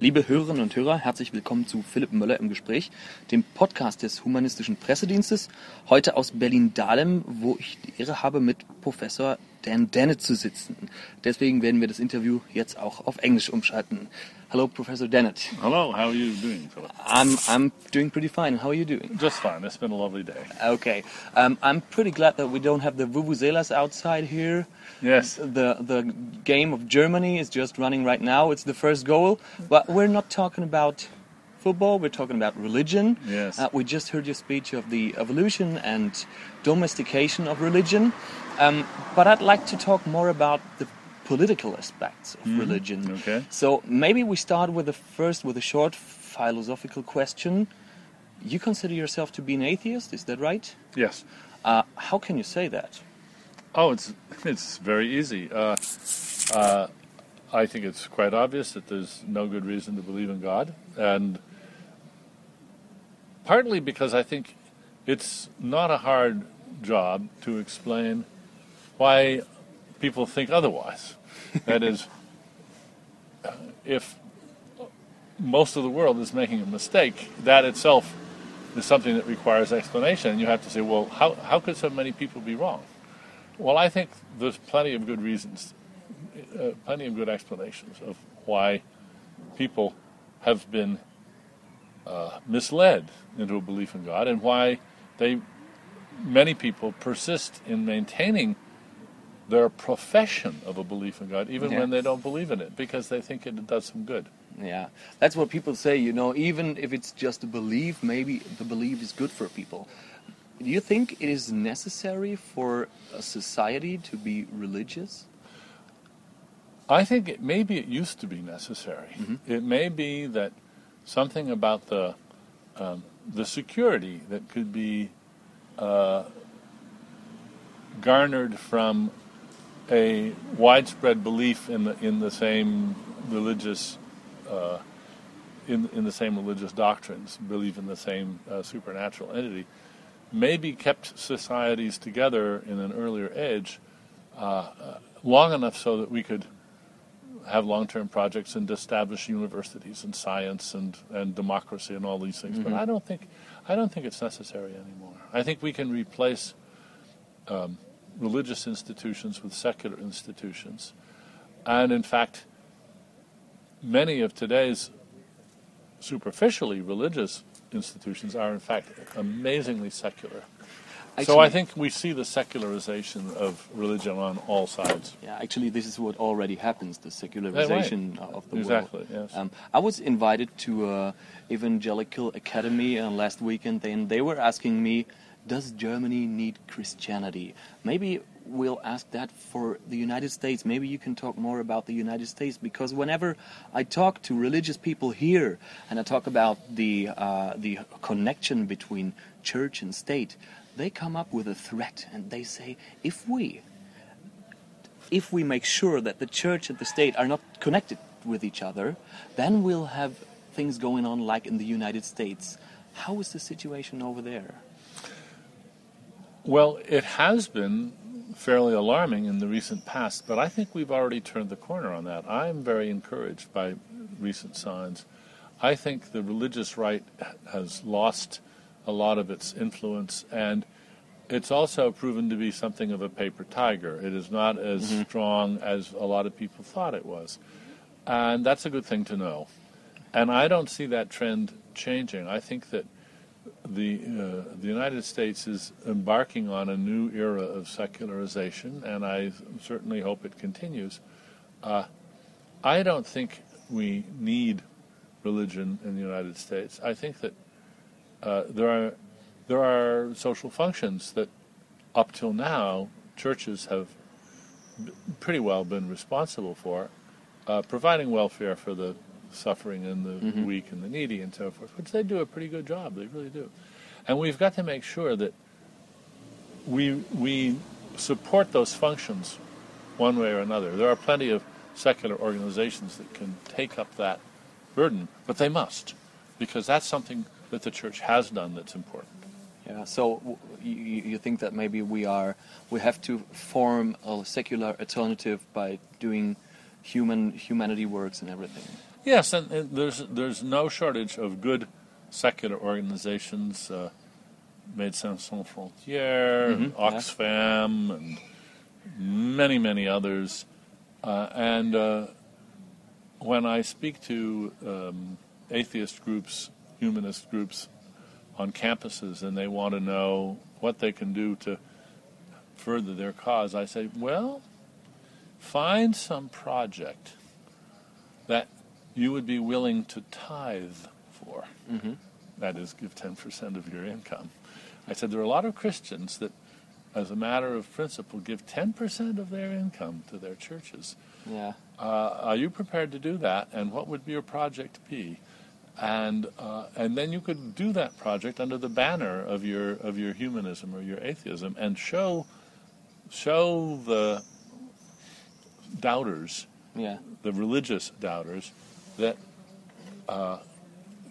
Liebe Hörerinnen und Hörer, herzlich willkommen zu Philipp Möller im Gespräch, dem Podcast des Humanistischen Pressedienstes. Heute aus Berlin-Dahlem, wo ich die Ehre habe, mit Professor Dan Dennett zu sitzen. Deswegen werden wir das Interview jetzt auch auf Englisch umschalten. Hello, Professor Dennett. Hello, how are you doing, Philipp? I'm, I'm doing pretty fine. How are you doing? Just fine. It's been a lovely day. Okay. Um, I'm pretty glad that we don't have the vuvuzelas outside here. Yes. The, the game of Germany is just running right now. It's the first goal. But we're not talking about football, we're talking about religion. Yes. Uh, we just heard your speech of the evolution and domestication of religion. Um, but I'd like to talk more about the political aspects of religion. Okay. So maybe we start with the first with a short philosophical question. You consider yourself to be an atheist, is that right? Yes. Uh, how can you say that? Oh, it's it's very easy. Uh, uh, I think it's quite obvious that there's no good reason to believe in God, and partly because I think it's not a hard job to explain why people think otherwise. That is, if most of the world is making a mistake, that itself is something that requires explanation. And you have to say, well, how, how could so many people be wrong? Well, I think there's plenty of good reasons, uh, plenty of good explanations of why people have been uh, misled into a belief in God and why they, many people persist in maintaining their profession of a belief in God, even Yeah. when they don't believe in it, because they think it does some good. Yeah, that's what people say, you know, even if it's just a belief, maybe the belief is good for people. Do you think it is necessary for a society to be religious? I think it, maybe it used to be necessary. It may be that something about the um, the security that could be uh, garnered from a widespread belief in the in the same religious uh, in in the same religious doctrines, belief in the same uh, supernatural entity, maybe kept societies together in an earlier age uh, uh, long enough so that we could have long-term projects and establish universities and science and, and democracy and all these things. But I don't think I don't think it's necessary anymore. I think we can replace um, religious institutions with secular institutions, and in fact, many of today's superficially religious institutions are in fact amazingly secular. so I think we see the secularization of religion on all sides. Yeah, actually, this is what already happens the secularization of the Exactly, world. yes. Um, I was invited to a Evangelical Academy uh, last weekend, and they were asking me, Does Germany need Christianity? Maybe we'll ask that for the United States. Maybe you can talk more about the United States because whenever I talk to religious people here and I talk about the uh, the connection between church and state, they come up with a threat and they say, if we if we make sure that the church and the state are not connected with each other, then we'll have things going on like in the United States. How is the situation over there? Well, it has been fairly alarming in the recent past, but I think we've already turned the corner on that. I'm very encouraged by recent signs. I think the religious right has lost a lot of its influence, and it's also proven to be something of a paper tiger. It is not as mm-hmm. strong as a lot of people thought it was. And that's a good thing to know. And I don't see that trend changing. I think that the uh, the United States is embarking on a new era of secularization, and I certainly hope it continues. Uh, I don't think we need religion in the United States. I think that uh, there are there are social functions that up till now churches have pretty well been responsible for, uh, providing welfare for the suffering and the mm-hmm. weak and the needy and so forth, which they do a pretty good job. They really do. And we've got to make sure that we, we support those functions one way or another. There are plenty of secular organizations that can take up that burden, but they must, because that's something that the church has done that's important. Yeah. So you, you think that maybe we are we have to form a secular alternative by doing human humanity works and everything. Yes, and, and there's there's no shortage of good secular organizations, uh, Médecins Sans Frontières, Mhm, yeah. Oxfam, and many many others. Uh, and uh, when I speak to um, atheist groups, humanist groups on campuses, and they want to know what they can do to further their cause, I say, well, find some project that you would be willing to tithe for. Mm-hmm. That is, give 10% of your income. I said, there are a lot of Christians that, as a matter of principle, give 10% of their income to their churches. Yeah. Uh, are you prepared to do that? And what would your project be? And uh, and then you could do that project under the banner of your of your humanism or your atheism, and show show the doubters, Yeah. the religious doubters, that uh,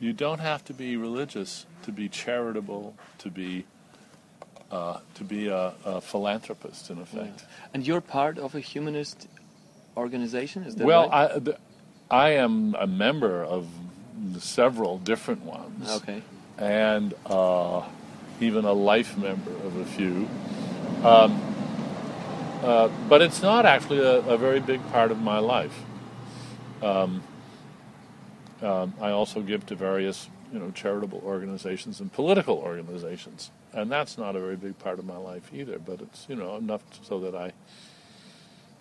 you don't have to be religious to be charitable, to be uh, to be a, a philanthropist in effect. And you're part of a humanist organization, is that Well, right? I, th- I am a member of several different ones, okay. and uh, even a life member of a few. Um, uh, but it's not actually a, a very big part of my life. Um, um, I also give to various, you know, charitable organizations and political organizations, and that's not a very big part of my life either. But it's you know enough so that I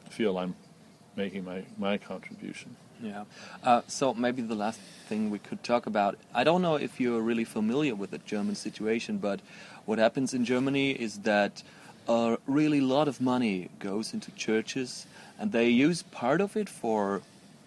feel I'm making my, my contribution. Yeah. Uh, so maybe the last thing we could talk about. I don't know if you're really familiar with the German situation, but what happens in Germany is that a really lot of money goes into churches, and they use part of it for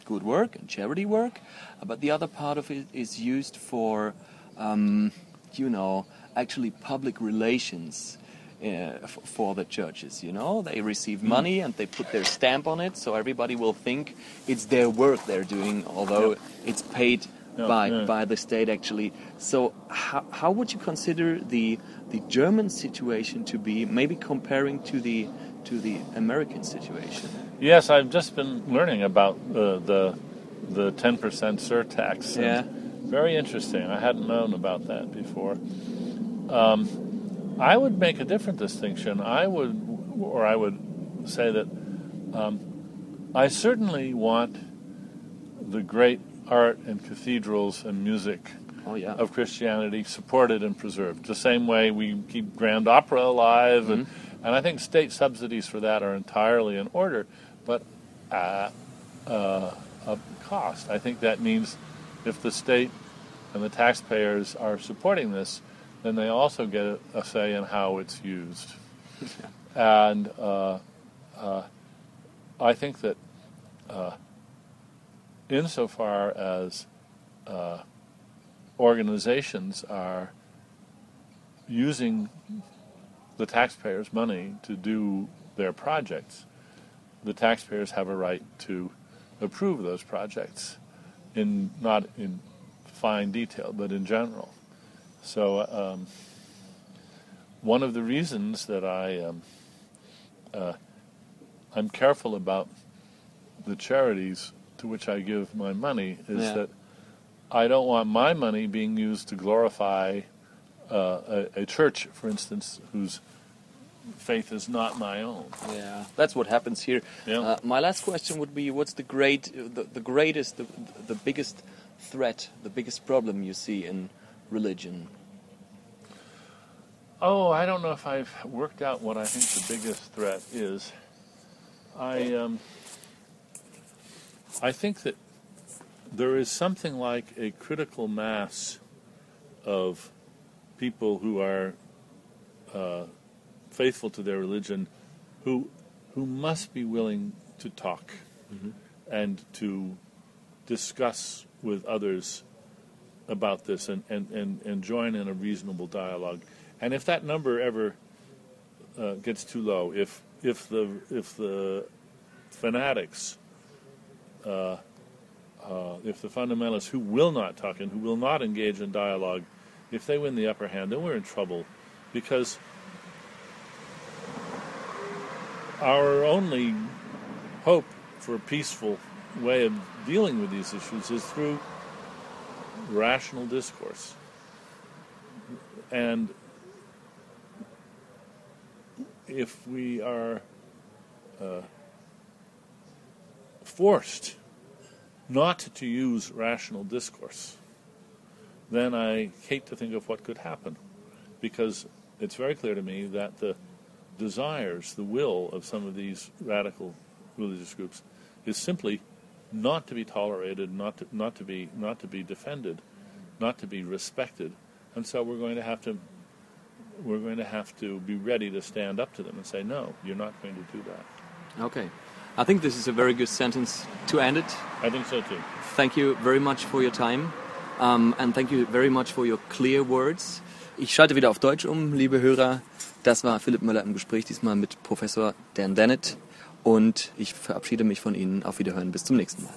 good work and charity work, but the other part of it is used for, um, you know, actually public relations. Uh, f- for the churches, you know, they receive money and they put their stamp on it, so everybody will think it's their work they're doing, although it's paid Yeah, by yeah. by the state actually. So how how would you consider the the German situation to be, maybe comparing to the to the American situation? Yes, I've just been learning about uh, the the ten percent surtax. Yeah. very interesting. I hadn't known about that before. Um, I would make a different distinction. I would, or I would say that um, I certainly want the great art and cathedrals and music Oh yeah. of Christianity supported and preserved. The same way we keep Grand Opera alive, and, and I think state subsidies for that are entirely in order, but at uh, a cost. I think that means if the state and the taxpayers are supporting this, then they also get a, say in how it's used. and uh, uh, I think that uh, insofar as uh, organizations are using the taxpayers' money to do their projects, the taxpayers have a right to approve those projects in not in fine detail, but in general. So um, one of the reasons that I um, uh, I'm careful about the charities to which I give my money is Yeah. that I don't want my money being used to glorify uh, a, a church, for instance, whose faith is not my own. Yeah, that's what happens here. Yeah. Uh, my last question would be: What's the great, the, the greatest, the, the biggest threat, the biggest problem you see in religion? Oh, I don't know if I've worked out what I think the biggest threat is. I um, I think that there is something like a critical mass of people who are uh, faithful to their religion, who who must be willing to talk and to discuss with others about this and, and, and, and join in a reasonable dialogue. And if that number ever uh, gets too low, if if the if the fanatics, uh, uh, if the fundamentalists who will not talk and who will not engage in dialogue, if they win the upper hand, then we're in trouble, because our only hope for a peaceful way of dealing with these issues is through rational discourse. And if we are uh, forced not to use rational discourse, then I hate to think of what could happen. Because it's very clear to me that the desires, the will of some of these radical religious groups is simply not to be tolerated, not to, not to be not to be defended, not to be respected, and so we're going to have to we're going to have to be ready to stand up to them and say, no, you're not going to do that. Okay. I think this is a very good sentence to end it. I think so too. Thank you very much for your time. Um, and thank you very much for your clear words. Ich schalte wieder auf Deutsch um, liebe Hörer. Das war Philipp Müller im Gespräch, diesmal mit Professor Dan Dennett. Und ich verabschiede mich von Ihnen. Auf Wiederhören. Bis zum nächsten Mal.